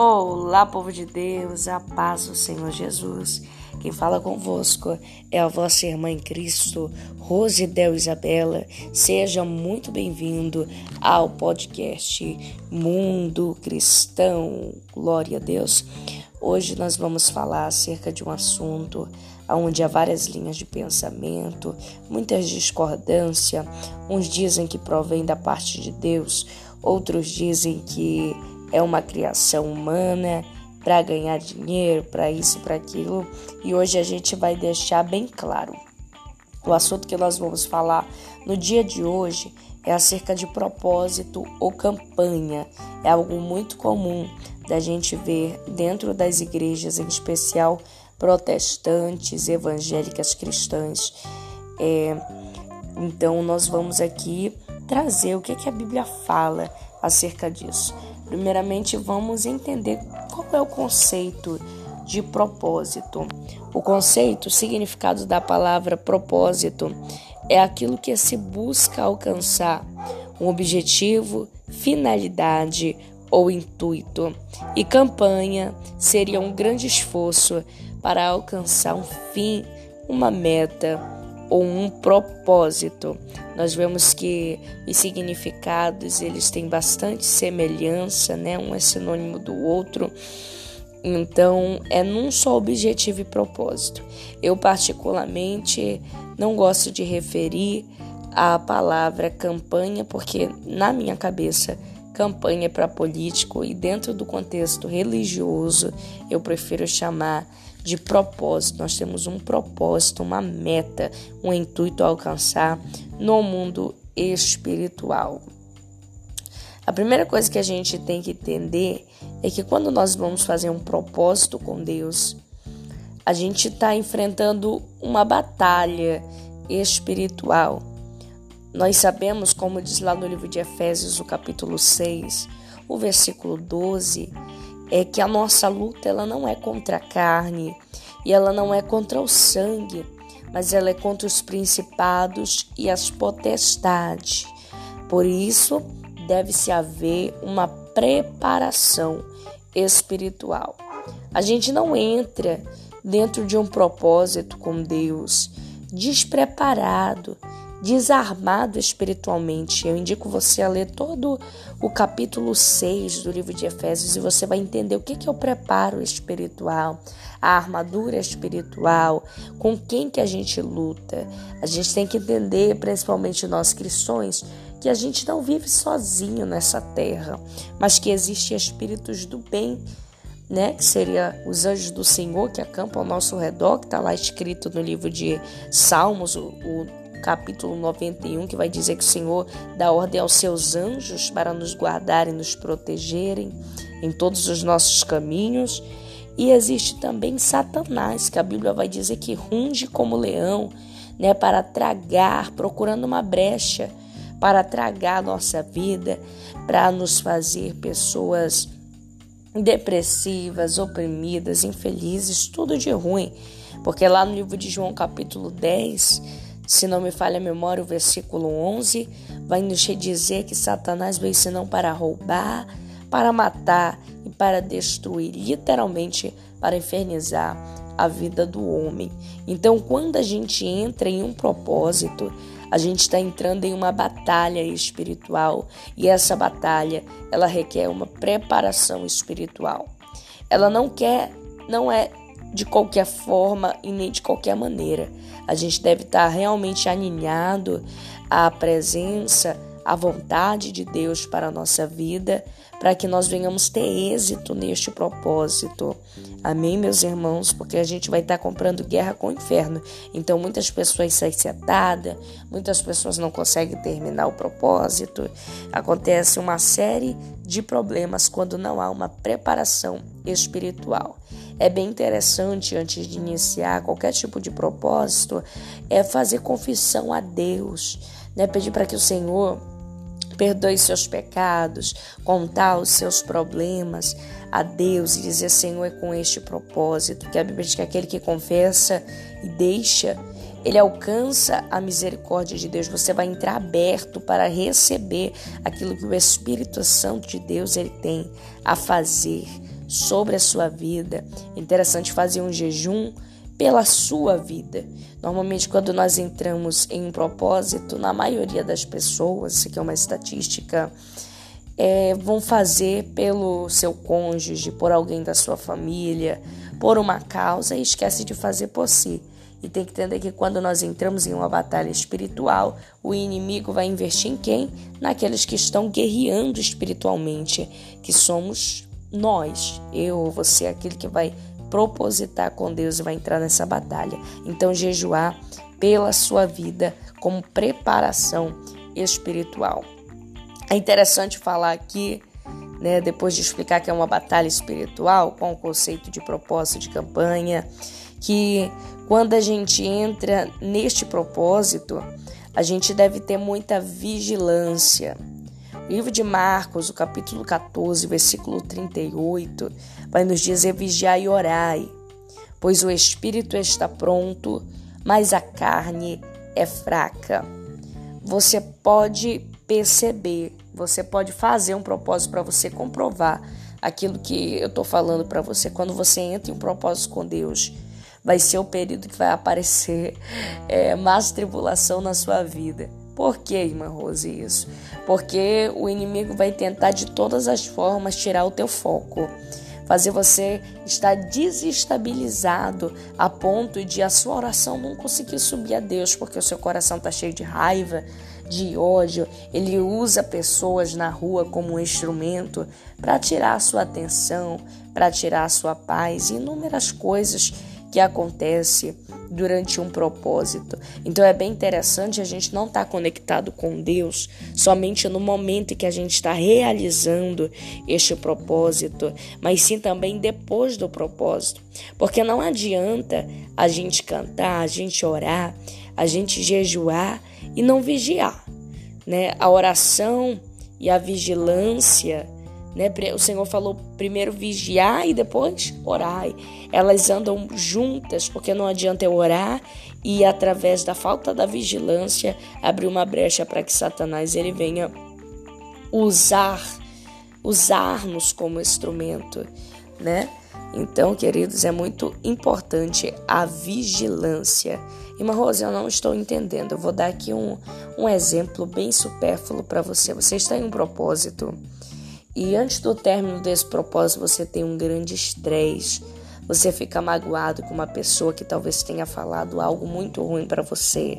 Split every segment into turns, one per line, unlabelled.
Olá, povo de Deus, a paz do Senhor Jesus. Quem fala convosco é a vossa irmã em Cristo, Rosidel Isabela. Seja muito bem-vindo ao podcast Mundo Cristão. Glória a Deus. Hoje nós vamos falar acerca de um assunto onde há várias linhas de pensamento, muitas discordâncias. Uns dizem que provém da parte de Deus, outros dizem que é uma criação humana para ganhar dinheiro, para isso, para aquilo. E hoje a gente vai deixar bem claro. O assunto que nós vamos falar no dia de hoje é acerca de propósito ou campanha. É algo muito comum da gente ver dentro das igrejas, em especial protestantes, evangélicas cristãs. É, então, nós vamos aqui trazer o que, que a Bíblia fala acerca disso. Primeiramente, vamos entender qual é o conceito de propósito. O conceito, o significado da palavra propósito é aquilo que se busca alcançar, um objetivo, finalidade ou intuito. E campanha seria um grande esforço para alcançar um fim, uma meta ou um propósito. Nós vemos que os significados eles têm bastante semelhança, né? Um é sinônimo do outro. Então, é num só objetivo e propósito. Eu particularmente não gosto de referir a palavra campanha porque na minha cabeça campanha é para político e dentro do contexto religioso eu prefiro chamar de propósito. Nós temos um propósito, uma meta, um intuito a alcançar no mundo espiritual. A primeira coisa que a gente tem que entender é que quando nós vamos fazer um propósito com Deus, a gente está enfrentando uma batalha espiritual. Nós sabemos, como diz lá no livro de Efésios, o capítulo 6, o versículo 12, é que a nossa luta ela não é contra a carne e ela não é contra o sangue, mas ela é contra os principados e as potestades. Por isso, deve-se haver uma preparação espiritual. A gente não entra dentro de um propósito com Deus despreparado, desarmado espiritualmente. Eu indico você a ler todo o capítulo 6 do livro de Efésios e você vai entender o que é o preparo espiritual, a armadura espiritual, com quem que a gente luta. A gente tem que entender, principalmente nós cristãos, que a gente não vive sozinho nessa terra, mas que existem espíritos do bem né, que seria os anjos do Senhor que acampam ao nosso redor, que está lá escrito no livro de Salmos, o, o capítulo 91, que vai dizer que o Senhor dá ordem aos seus anjos para nos guardarem, nos protegerem em todos os nossos caminhos. E existe também Satanás, que a Bíblia vai dizer que runge como leão, né, para tragar, procurando uma brecha para tragar a nossa vida, para nos fazer pessoas depressivas, oprimidas, infelizes, tudo de ruim. Porque lá no livro de João, capítulo 10, se não me falha a memória, o versículo 11 vai nos dizer que Satanás veio senão para roubar, para matar e para destruir, literalmente para infernizar a vida do homem. Então, quando a gente entra em um propósito, a gente está entrando em uma batalha espiritual e essa batalha ela requer uma preparação espiritual. Ela não quer, não é de qualquer forma e nem de qualquer maneira. A gente deve estar realmente alinhado à presença, à vontade de Deus para a nossa vida, para que nós venhamos ter êxito neste propósito. Amém, meus irmãos? Porque a gente vai estar comprando guerra com o inferno. Então, muitas pessoas saem setadas, muitas pessoas não conseguem terminar o propósito. Acontece uma série de problemas quando não há uma preparação espiritual. É bem interessante, antes de iniciar qualquer tipo de propósito, é fazer confissão a Deus, né? Pedir para que o Senhor perdoe seus pecados, contar os seus problemas a Deus e dizer: Senhor, é com este propósito. Que a Bíblia diz que aquele que confessa e deixa, ele alcança a misericórdia de Deus. Você vai entrar aberto para receber aquilo que o Espírito Santo de Deus ele tem a fazer sobre a sua vida. Interessante fazer um jejum pela sua vida. Normalmente, quando nós entramos em um propósito, na maioria das pessoas, isso aqui é uma estatística, é, vão fazer pelo seu cônjuge, por alguém da sua família, por uma causa e esquece de fazer por si. E tem que entender que quando nós entramos em uma batalha espiritual, o inimigo vai investir em quem? Naqueles que estão guerreando espiritualmente, que somos nós, eu você, aquele que vai propositar com Deus e vai entrar nessa batalha. Então, jejuar pela sua vida como preparação espiritual. É interessante falar aqui, né, depois de explicar que é uma batalha espiritual, com o conceito de propósito de campanha, que quando a gente entra neste propósito, a gente deve ter muita vigilância. Livro de Marcos, o capítulo 14, versículo 38, vai nos dizer: vigiai e orai, pois o espírito está pronto, mas a carne é fraca. Você pode perceber, você pode fazer um propósito para você comprovar aquilo que eu estou falando para você. Quando você entra em um propósito com Deus, vai ser o período que vai aparecer é, mais tribulação na sua vida. Por que, irmã Rose, isso? Porque o inimigo vai tentar de todas as formas tirar o teu foco, fazer você estar desestabilizado a ponto de a sua oração não conseguir subir a Deus, porque o seu coração está cheio de raiva, de ódio. Ele usa pessoas na rua como um instrumento para tirar a sua atenção, para tirar a sua paz inúmeras coisas que acontece durante um propósito. Então é bem interessante a gente não estar tá conectado com Deus somente no momento em que a gente está realizando este propósito, mas sim também depois do propósito. Porque não adianta a gente cantar, a gente orar, a gente jejuar e não vigiar, né? A oração e a vigilância né? O Senhor falou primeiro vigiar e depois orar. Elas andam juntas, porque não adianta eu orar e através da falta da vigilância abrir uma brecha para que Satanás ele venha usar usar-nos como instrumento, né? Então, queridos, é muito importante a vigilância. Irmã Rose, eu não estou entendendo. Eu vou dar aqui um, um exemplo bem supérfluo para você. Você está em um propósito e antes do término desse propósito, você tem um grande estresse. Você fica magoado com uma pessoa que talvez tenha falado algo muito ruim para você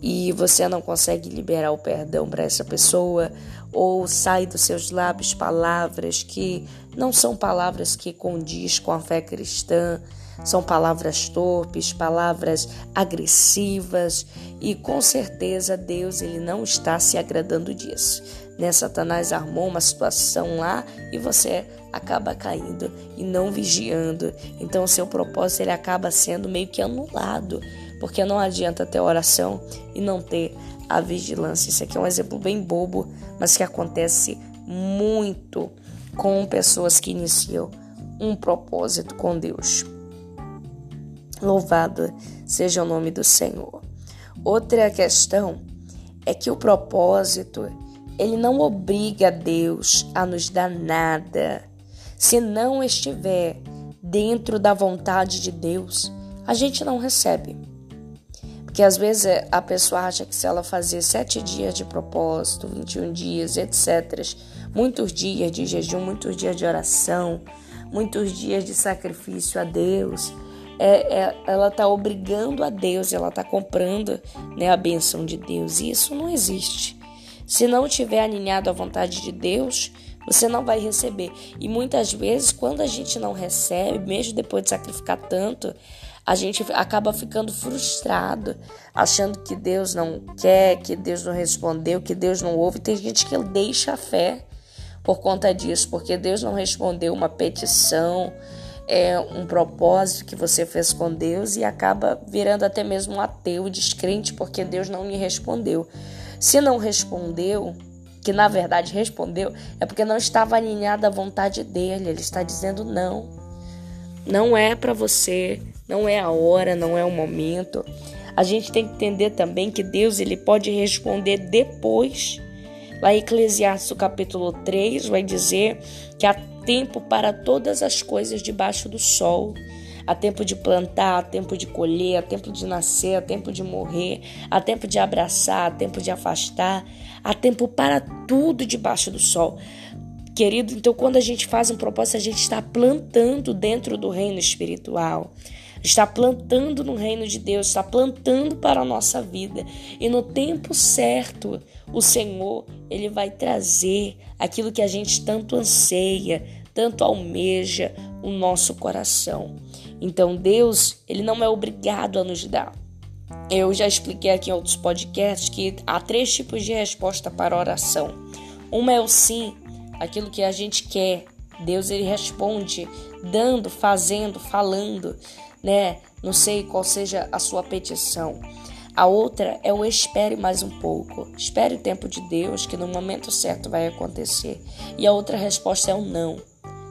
e você não consegue liberar o perdão para essa pessoa, ou sai dos seus lábios palavras que não são palavras que condiz com a fé cristã, são palavras torpes, palavras agressivas, e com certeza Deus ele não está se agradando disso. Né? Satanás armou uma situação lá e você acaba caindo e não vigiando. Então o seu propósito ele acaba sendo meio que anulado, porque não adianta ter oração e não ter a vigilância. Isso aqui é um exemplo bem bobo, mas que acontece muito com pessoas que iniciam um propósito com Deus. Louvado seja o nome do Senhor. Outra questão é que o propósito ele não obriga Deus a nos dar nada. Se não estiver dentro da vontade de Deus, a gente não recebe. Porque às vezes a pessoa acha que se ela fazer sete dias de propósito, 21 dias, etc., muitos dias de jejum, muitos dias de oração, muitos dias de sacrifício a Deus, é, é, ela está obrigando a Deus, ela está comprando né, a benção de Deus. E isso não existe. Se não estiver alinhado à vontade de Deus, você não vai receber. E muitas vezes, quando a gente não recebe, mesmo depois de sacrificar tanto, a gente acaba ficando frustrado, achando que Deus não quer, que Deus não respondeu, que Deus não ouve. Tem gente que deixa a fé por conta disso, porque Deus não respondeu uma petição, é um propósito que você fez com Deus e acaba virando até mesmo um ateu, descrente, porque Deus não lhe respondeu. Se não respondeu, que na verdade respondeu, é porque não estava alinhado à vontade dele. Ele está dizendo não. Não é para você, não é a hora, não é o momento. A gente tem que entender também que Deus ele pode responder depois. Lá em Eclesiastes capítulo 3 vai dizer que a tempo para todas as coisas debaixo do sol. Há tempo de plantar, há tempo de colher, há tempo de nascer, há tempo de morrer, há tempo de abraçar, há tempo de afastar, há tempo para tudo debaixo do sol. Querido, então quando a gente faz um propósito, a gente está plantando dentro do reino espiritual está plantando no reino de Deus, está plantando para a nossa vida. E no tempo certo, o Senhor, ele vai trazer aquilo que a gente tanto anseia, tanto almeja o nosso coração. Então Deus, ele não é obrigado a nos dar. Eu já expliquei aqui em outros podcasts que há três tipos de resposta para oração. Uma é o sim, aquilo que a gente quer. Deus ele responde dando, fazendo, falando, né? Não sei qual seja a sua petição. A outra é o espere mais um pouco. Espere o tempo de Deus, que no momento certo vai acontecer. E a outra resposta é o não.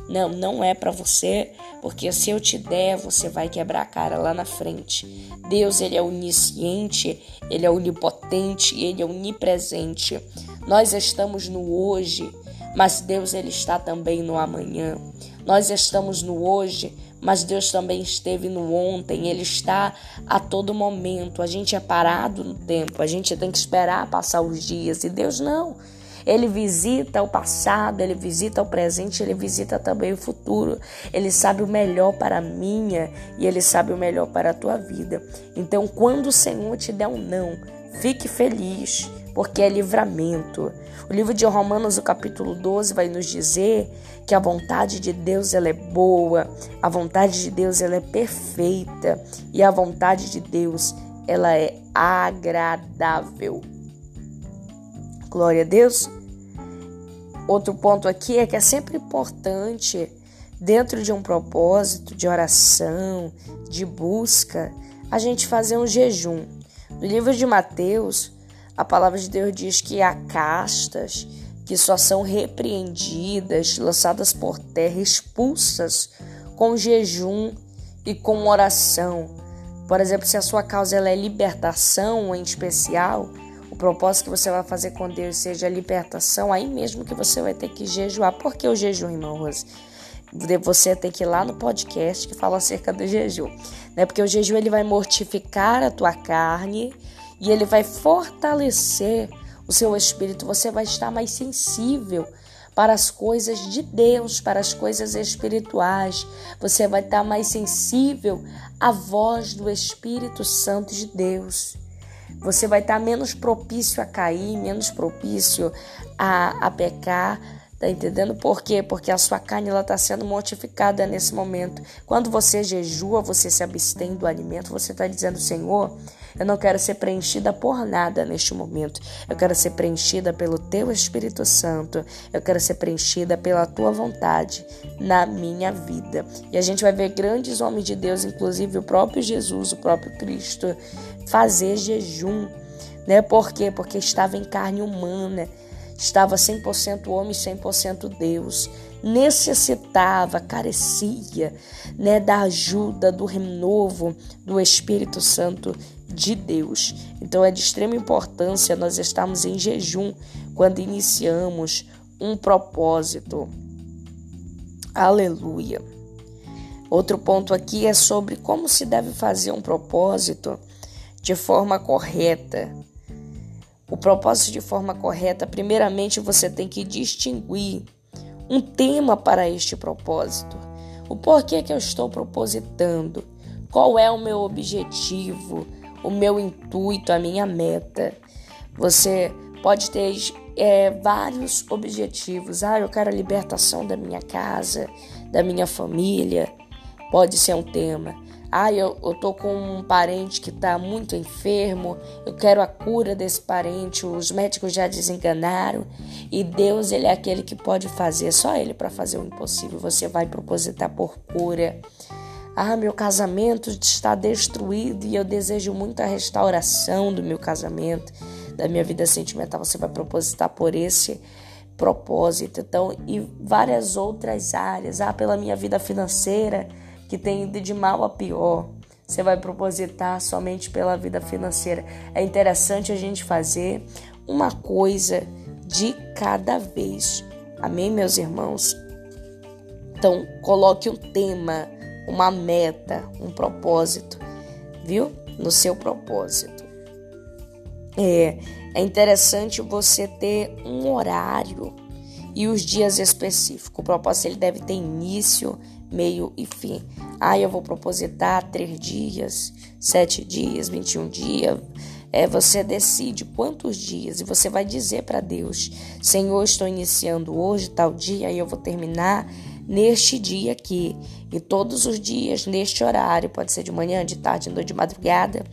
Não, não é para você, porque se eu te der, você vai quebrar a cara lá na frente. Deus, ele é onisciente, ele é onipotente, ele é onipresente. Nós estamos no hoje, mas Deus ele está também no amanhã. Nós estamos no hoje, mas Deus também esteve no ontem, Ele está a todo momento. A gente é parado no tempo, a gente tem que esperar passar os dias, e Deus não. Ele visita o passado, ele visita o presente, ele visita também o futuro. Ele sabe o melhor para a minha e ele sabe o melhor para a tua vida. Então, quando o Senhor te der um não, fique feliz, porque é livramento. O livro de Romanos, o capítulo 12, vai nos dizer que a vontade de Deus ela é boa, a vontade de Deus ela é perfeita e a vontade de Deus ela é agradável. Glória a Deus. Outro ponto aqui é que é sempre importante, dentro de um propósito de oração, de busca, a gente fazer um jejum. No livro de Mateus, a palavra de Deus diz que há castas que só são repreendidas, lançadas por terra, expulsas com jejum e com oração. Por exemplo, se a sua causa ela é libertação em especial, propósito que você vai fazer com Deus seja a libertação, aí mesmo que você vai ter que jejuar. Por que o jejum, irmão Rose? Você tem que ir lá no podcast que fala acerca do jejum, né? Porque o jejum ele vai mortificar a tua carne e ele vai fortalecer o seu espírito. Você vai estar mais sensível para as coisas de Deus, para as coisas espirituais. Você vai estar mais sensível à voz do Espírito Santo de Deus. Você vai estar menos propício a cair, menos propício a, a pecar. Tá entendendo por quê? Porque a sua carne ela está sendo mortificada nesse momento. Quando você jejua, você se abstém do alimento, você está dizendo, Senhor, eu não quero ser preenchida por nada neste momento. Eu quero ser preenchida pelo Teu Espírito Santo. Eu quero ser preenchida pela Tua vontade na minha vida. E a gente vai ver grandes homens de Deus, inclusive o próprio Jesus, o próprio Cristo, fazer jejum. Né? Por quê? Porque estava em carne humana, estava 100% homem, 100% Deus. Necessitava, carecia né, da ajuda, do renovo do Espírito Santo de Deus. Então é de extrema importância nós estarmos em jejum quando iniciamos um propósito. Aleluia. Outro ponto aqui é sobre como se deve fazer um propósito de forma correta. O propósito de forma correta, primeiramente você tem que distinguir um tema para este propósito. O porquê que eu estou propositando? Qual é o meu objetivo, o meu intuito, a minha meta? Você pode ter é, vários objetivos. Ah, eu quero a libertação da minha casa, da minha família. Pode ser um tema. Ah, eu, eu tô com um parente que está muito enfermo, eu quero a cura desse parente, os médicos já desenganaram e Deus, ele é aquele que pode fazer, só ele para fazer o impossível. Você vai propositar por cura. Ah, meu casamento está destruído e eu desejo muito a restauração do meu casamento, da minha vida sentimental. Você vai propositar por esse propósito. Então, e várias outras áreas. Ah, pela minha vida financeira que tem ido de mal a pior. Você vai propositar somente pela vida financeira. É interessante a gente fazer uma coisa de cada vez. Amém, meus irmãos? Então, coloque um tema, uma meta, um propósito, viu? No seu propósito. É, é interessante você ter um horário e os dias específicos. O propósito ele deve ter início, meio e fim. Ah, eu vou propositar três dias, sete dias, 21 dias. É, você decide quantos dias e você vai dizer para Deus: Senhor, estou iniciando hoje, tal dia, e eu vou terminar neste dia aqui. E todos os dias, neste horário, pode ser de manhã, de tarde, de madrugada,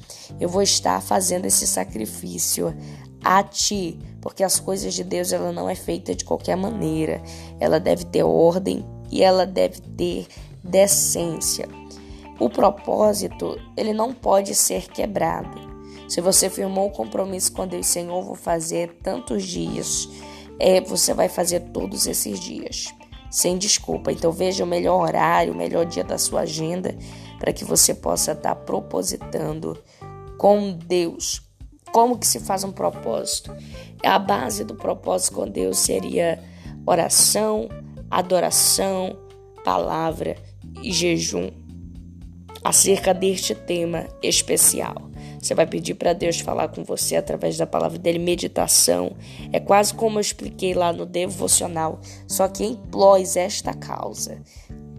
eu vou estar fazendo esse sacrifício a ti, porque as coisas de Deus ela não é feita de qualquer maneira. Ela deve ter ordem e ela deve ter decência. O propósito, ele não pode ser quebrado. Se você firmou o compromisso com Deus, Senhor, vou fazer tantos dias, é, você vai fazer todos esses dias, sem desculpa. Então veja o melhor horário, o melhor dia da sua agenda, para que você possa estar propositando com Deus, como que se faz um propósito? A base do propósito com Deus seria oração, adoração, palavra e jejum. Acerca deste tema especial. Você vai pedir para Deus falar com você através da palavra dele, meditação. É quase como eu expliquei lá no devocional, só que em plós esta causa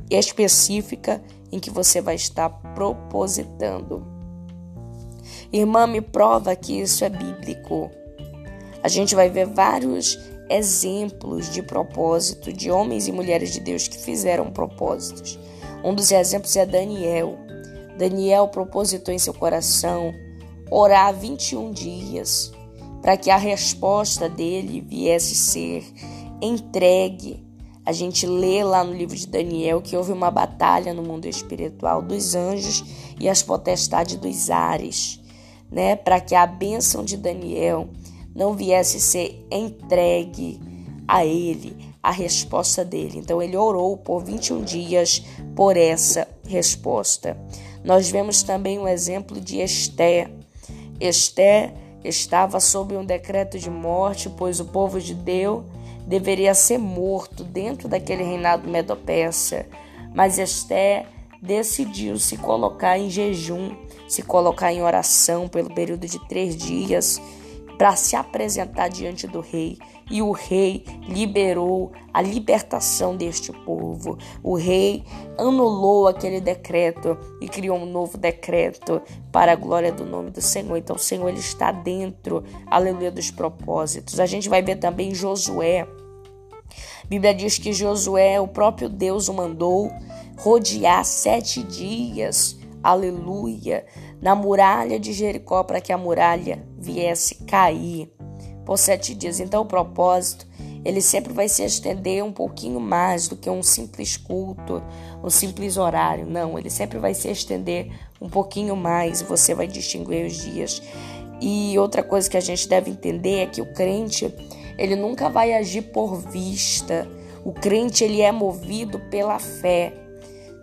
específica em que você vai estar propositando. Irmã, me prova que isso é bíblico. A gente vai ver vários exemplos de propósito de homens e mulheres de Deus que fizeram propósitos. Um dos exemplos é Daniel. Daniel propositou em seu coração orar 21 dias para que a resposta dele viesse ser entregue. A gente lê lá no livro de Daniel que houve uma batalha no mundo espiritual dos anjos e as potestades dos ares né, para que a bênção de Daniel não viesse ser entregue a ele, a resposta dele. Então ele orou por 21 dias por essa resposta. Nós vemos também um exemplo de Esté. Esté estava sob um decreto de morte, pois o povo de Deus deveria ser morto dentro daquele reinado medo-persa. Mas Esté decidiu se colocar em jejum, se colocar em oração pelo período de três dias para se apresentar diante do rei. E o rei liberou a libertação deste povo. O rei anulou aquele decreto e criou um novo decreto para a glória do nome do Senhor. Então, o Senhor ele está dentro, aleluia, dos propósitos. A gente vai ver também Josué. A Bíblia diz que Josué, o próprio Deus o mandou rodear sete dias, aleluia, na muralha de Jericó para que a muralha viesse cair por sete dias. Então, o propósito ele sempre vai se estender um pouquinho mais do que um simples culto, um simples horário. Não, ele sempre vai se estender um pouquinho mais. Você vai distinguir os dias. E outra coisa que a gente deve entender é que o crente ele nunca vai agir por vista. O crente ele é movido pela fé.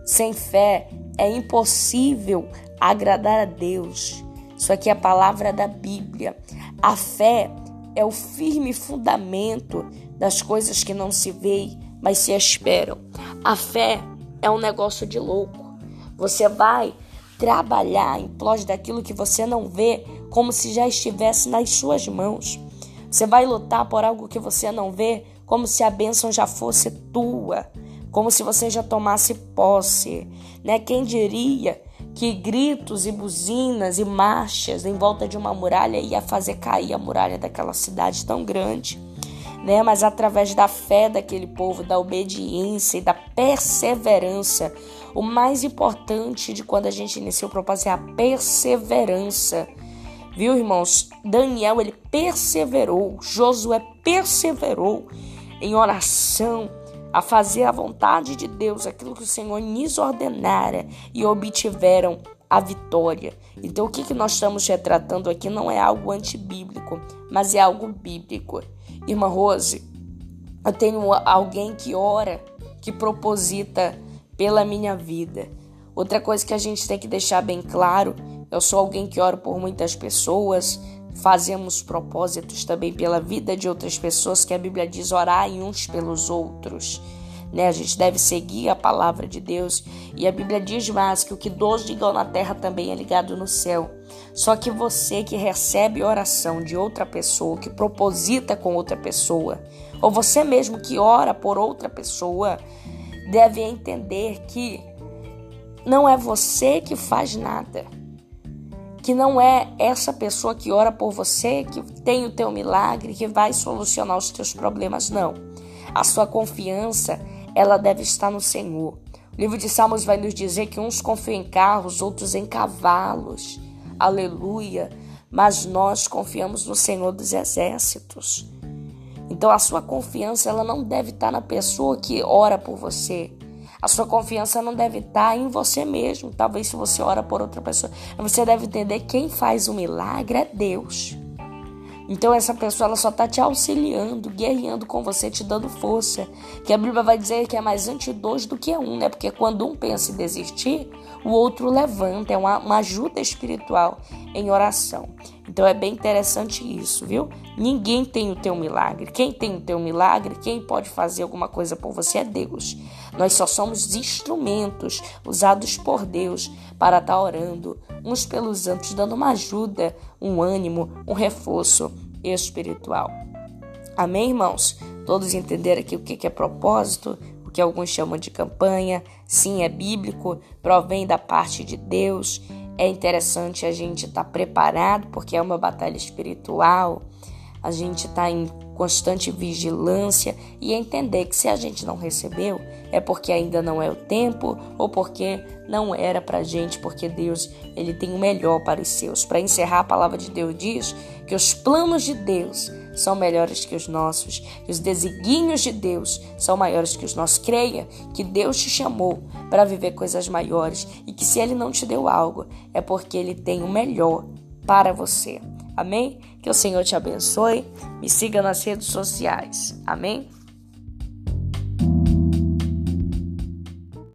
Sem fé é impossível agradar a Deus. Isso aqui é a palavra da Bíblia. A fé é o firme fundamento das coisas que não se veem, mas se esperam. A fé é um negócio de louco. Você vai trabalhar em prol daquilo que você não vê, como se já estivesse nas suas mãos. Você vai lutar por algo que você não vê, como se a bênção já fosse tua como se você já tomasse posse, né? Quem diria que gritos e buzinas e marchas em volta de uma muralha ia fazer cair a muralha daquela cidade tão grande, né? Mas através da fé daquele povo, da obediência e da perseverança, o mais importante de quando a gente inicia o propósito é a perseverança. Viu, irmãos? Daniel ele perseverou, Josué perseverou em oração, a fazer a vontade de Deus, aquilo que o Senhor lhes ordenara e obtiveram a vitória. Então, o que, que nós estamos retratando aqui não é algo antibíblico, mas é algo bíblico. Irmã Rose, eu tenho alguém que ora, que proposita pela minha vida. Outra coisa que a gente tem que deixar bem claro, eu sou alguém que ora por muitas pessoas, fazemos propósitos também pela vida de outras pessoas, que a Bíblia diz orar uns pelos outros. né? A gente deve seguir a palavra de Deus. E a Bíblia diz mais que o que dois ligam na terra também é ligado no céu. Só que você que recebe oração de outra pessoa, que proposita com outra pessoa, ou você mesmo que ora por outra pessoa, deve entender que não é você que faz nada. Que não é essa pessoa que ora por você que tem o teu milagre, que vai solucionar os teus problemas, não. A sua confiança ela deve estar no Senhor. O livro de Salmos vai nos dizer que uns confiam em carros, outros em cavalos. Aleluia. Mas nós confiamos no Senhor dos exércitos. Então a sua confiança ela não deve estar na pessoa que ora por você. A sua confiança não deve estar em você mesmo. Talvez se você ora por outra pessoa, você deve entender quem faz o milagre é Deus. Então essa pessoa ela só está te auxiliando, guerreando com você, te dando força. Que a Bíblia vai dizer que é mais ante dois do que um, né? Porque quando um pensa em desistir, o outro levanta. É uma, uma ajuda espiritual em oração. Então é bem interessante isso, viu? Ninguém tem o teu milagre. Quem tem o teu milagre, quem pode fazer alguma coisa por você é Deus. Nós só somos instrumentos usados por Deus para estar orando uns pelos outros, dando uma ajuda, um ânimo, um reforço espiritual. Amém, irmãos? Todos entenderam aqui o que é propósito, o que alguns chamam de campanha. Sim, é bíblico, provém da parte de Deus. É interessante a gente estar preparado, porque é uma batalha espiritual. A gente está em constante vigilância e entender que se a gente não recebeu é porque ainda não é o tempo ou porque não era para gente, porque Deus ele tem o melhor para os seus. Para encerrar, a palavra de Deus diz que os planos de Deus são melhores que os nossos, que os desígnios de Deus são maiores que os nossos. Creia que Deus te chamou para viver coisas maiores e que se Ele não te deu algo é porque Ele tem o melhor para você. Amém? Que o Senhor te abençoe. Me siga nas redes sociais. Amém?